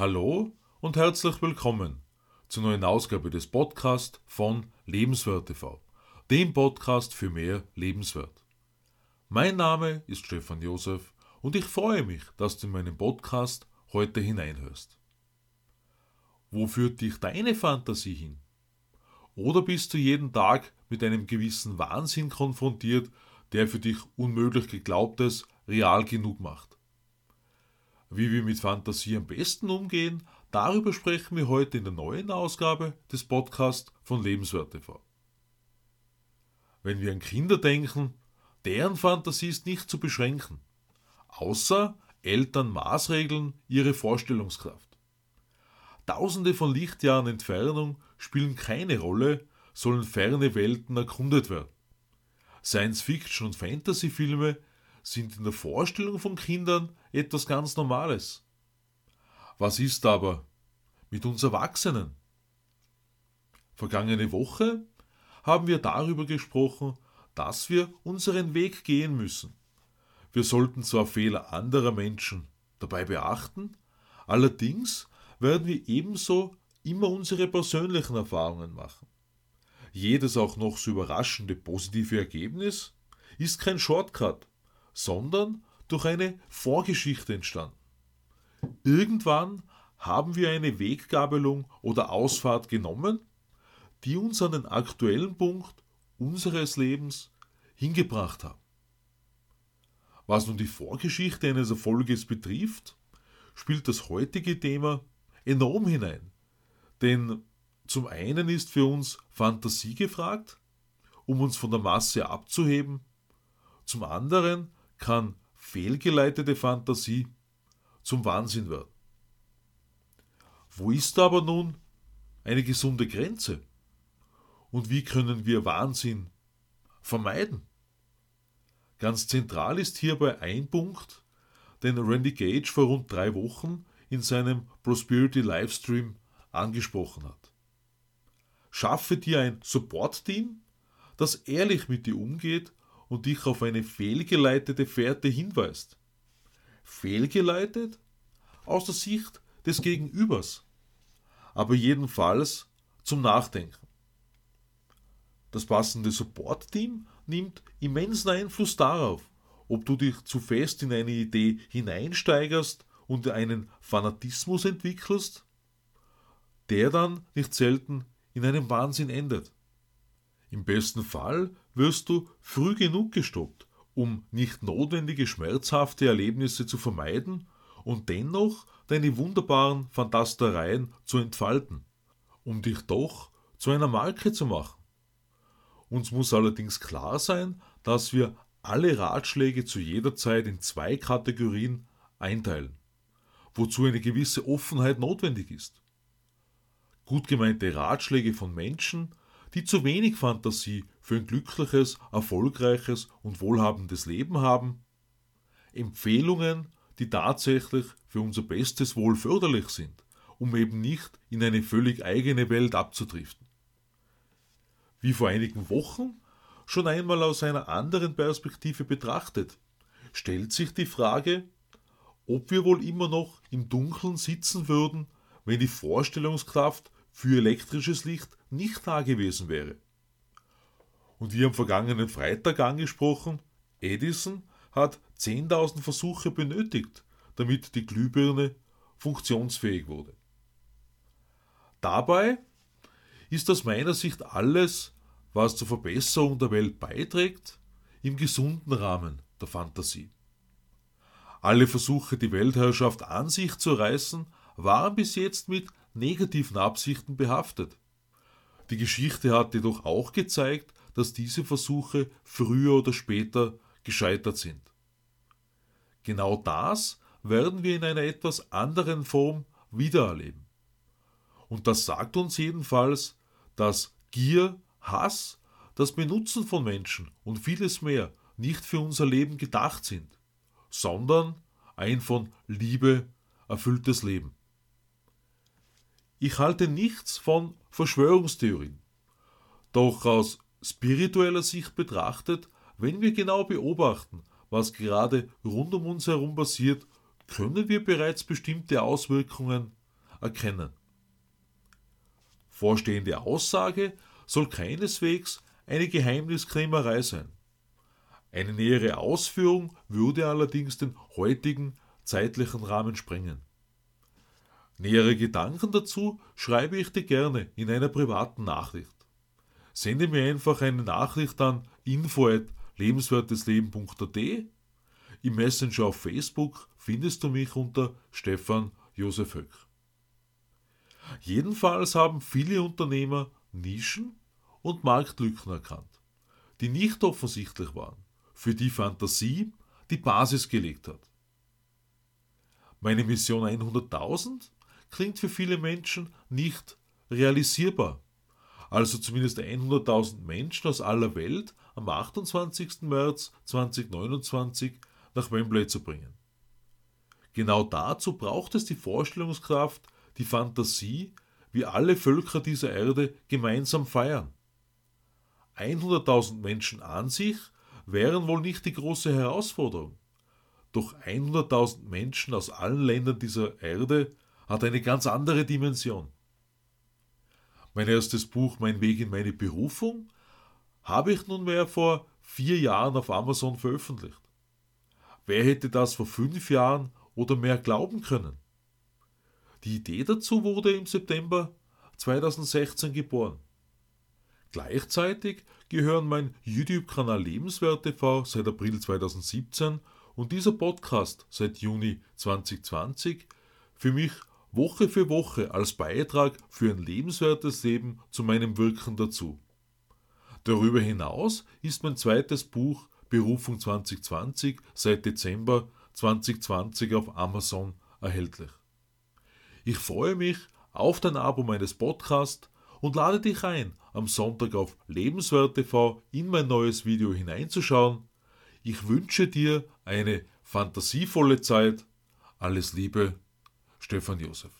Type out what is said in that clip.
Hallo und herzlich willkommen zur neuen Ausgabe des Podcasts von Lebenswert TV, dem Podcast für mehr Lebenswert. Mein Name ist Stefan Josef und ich freue mich, dass du in meinen Podcast heute hineinhörst. Wo führt dich deine Fantasie hin? Oder bist du jeden Tag mit einem gewissen Wahnsinn konfrontiert, der für dich unmöglich geglaubtes real genug macht? Wie wir mit Fantasie am besten umgehen, darüber sprechen wir heute in der neuen Ausgabe des Podcasts von Lebenswert TV. Wenn wir an Kinder denken, deren Fantasie ist nicht zu beschränken, außer Eltern maßregeln ihre Vorstellungskraft. Tausende von Lichtjahren Entfernung spielen keine Rolle, sollen ferne Welten erkundet werden. Science-Fiction- und Fantasy-Filme sind in der Vorstellung von Kindern etwas ganz Normales. Was ist aber mit uns Erwachsenen? Vergangene Woche haben wir darüber gesprochen, dass wir unseren Weg gehen müssen. Wir sollten zwar Fehler anderer Menschen dabei beachten, allerdings werden wir ebenso immer unsere persönlichen Erfahrungen machen. Jedes auch noch so überraschende positive Ergebnis ist kein Shortcut, sondern durch eine Vorgeschichte entstanden. Irgendwann haben wir eine Weggabelung oder Ausfahrt genommen, die uns an den aktuellen Punkt unseres Lebens hingebracht haben. Was nun die Vorgeschichte eines Erfolges betrifft, spielt das heutige Thema enorm hinein. Denn zum einen ist für uns Fantasie gefragt, um uns von der Masse abzuheben, zum anderen kann fehlgeleitete Fantasie zum Wahnsinn werden. Wo ist aber nun eine gesunde Grenze? Und wie können wir Wahnsinn vermeiden? Ganz zentral ist hierbei ein Punkt, den Randy Gage vor rund drei Wochen in seinem Prosperity Livestream angesprochen hat. Schaffe dir ein Support-Team, das ehrlich mit dir umgeht und dich auf eine fehlgeleitete Fährte hinweist. Fehlgeleitet aus der Sicht des Gegenübers, aber jedenfalls zum Nachdenken. Das passende Support-Team nimmt immensen Einfluss darauf, ob du dich zu fest in eine Idee hineinsteigerst und einen Fanatismus entwickelst, der dann nicht selten in einem Wahnsinn endet. Im besten Fall wirst du früh genug gestoppt, um nicht notwendige schmerzhafte Erlebnisse zu vermeiden und dennoch deine wunderbaren Fantastereien zu entfalten, um dich doch zu einer Marke zu machen. Uns muss allerdings klar sein, dass wir alle Ratschläge zu jeder Zeit in zwei Kategorien einteilen, wozu eine gewisse Offenheit notwendig ist. Gut gemeinte Ratschläge von Menschen, die zu wenig Fantasie für ein glückliches, erfolgreiches und wohlhabendes Leben haben, Empfehlungen, die tatsächlich für unser bestes Wohl förderlich sind, um eben nicht in eine völlig eigene Welt abzudriften. Wie vor einigen Wochen schon einmal aus einer anderen Perspektive betrachtet, stellt sich die Frage, ob wir wohl immer noch im Dunkeln sitzen würden, wenn die Vorstellungskraft für elektrisches Licht nicht da gewesen wäre. Und wie am vergangenen Freitag angesprochen, Edison hat 10.000 Versuche benötigt, damit die Glühbirne funktionsfähig wurde. Dabei ist aus meiner Sicht alles, was zur Verbesserung der Welt beiträgt, im gesunden Rahmen der Fantasie. Alle Versuche, die Weltherrschaft an sich zu reißen, waren bis jetzt mit negativen Absichten behaftet. Die Geschichte hat jedoch auch gezeigt, dass diese Versuche früher oder später gescheitert sind. Genau das werden wir in einer etwas anderen Form wiedererleben. Und das sagt uns jedenfalls, dass Gier, Hass, das Benutzen von Menschen und vieles mehr nicht für unser Leben gedacht sind, sondern ein von Liebe erfülltes Leben. Ich halte nichts von Verschwörungstheorien. Doch aus spiritueller Sicht betrachtet, wenn wir genau beobachten, was gerade rund um uns herum passiert, können wir bereits bestimmte Auswirkungen erkennen. Vorstehende Aussage soll keineswegs eine Geheimniskrämerei sein. Eine nähere Ausführung würde allerdings den heutigen zeitlichen Rahmen sprengen. Nähere Gedanken dazu schreibe ich dir gerne in einer privaten Nachricht. Sende mir einfach eine Nachricht an info@lebenswertesleben.at. Im Messenger auf Facebook findest du mich unter Stefan Josef Höck. Jedenfalls haben viele Unternehmer Nischen und Marktlücken erkannt, die nicht offensichtlich waren, für die Fantasie die Basis gelegt hat. Meine Mission 100.000 klingt für viele Menschen nicht realisierbar. Also zumindest 100.000 Menschen aus aller Welt am 28. März 2029 nach Wembley zu bringen. Genau dazu braucht es die Vorstellungskraft, die Fantasie, wie alle Völker dieser Erde gemeinsam feiern. 100.000 Menschen an sich wären wohl nicht die große Herausforderung. Doch 100.000 Menschen aus allen Ländern dieser Erde hat eine ganz andere Dimension. Mein erstes Buch Mein Weg in meine Berufung habe ich nunmehr vor vier Jahren auf Amazon veröffentlicht. Wer hätte das vor fünf Jahren oder mehr glauben können? Die Idee dazu wurde im September 2016 geboren. Gleichzeitig gehören mein YouTube-Kanal Lebenswert TV seit April 2017 und dieser Podcast seit Juni 2020 für mich Woche für Woche als Beitrag für ein lebenswertes Leben zu meinem Wirken dazu. Darüber hinaus ist mein zweites Buch Berufung 2020 seit Dezember 2020 auf Amazon erhältlich. Ich freue mich auf dein Abo meines Podcasts und lade dich ein, am Sonntag auf Lebenswert TV in mein neues Video hineinzuschauen. Ich wünsche dir eine fantasievolle Zeit. Alles Liebe, Stefan Josef.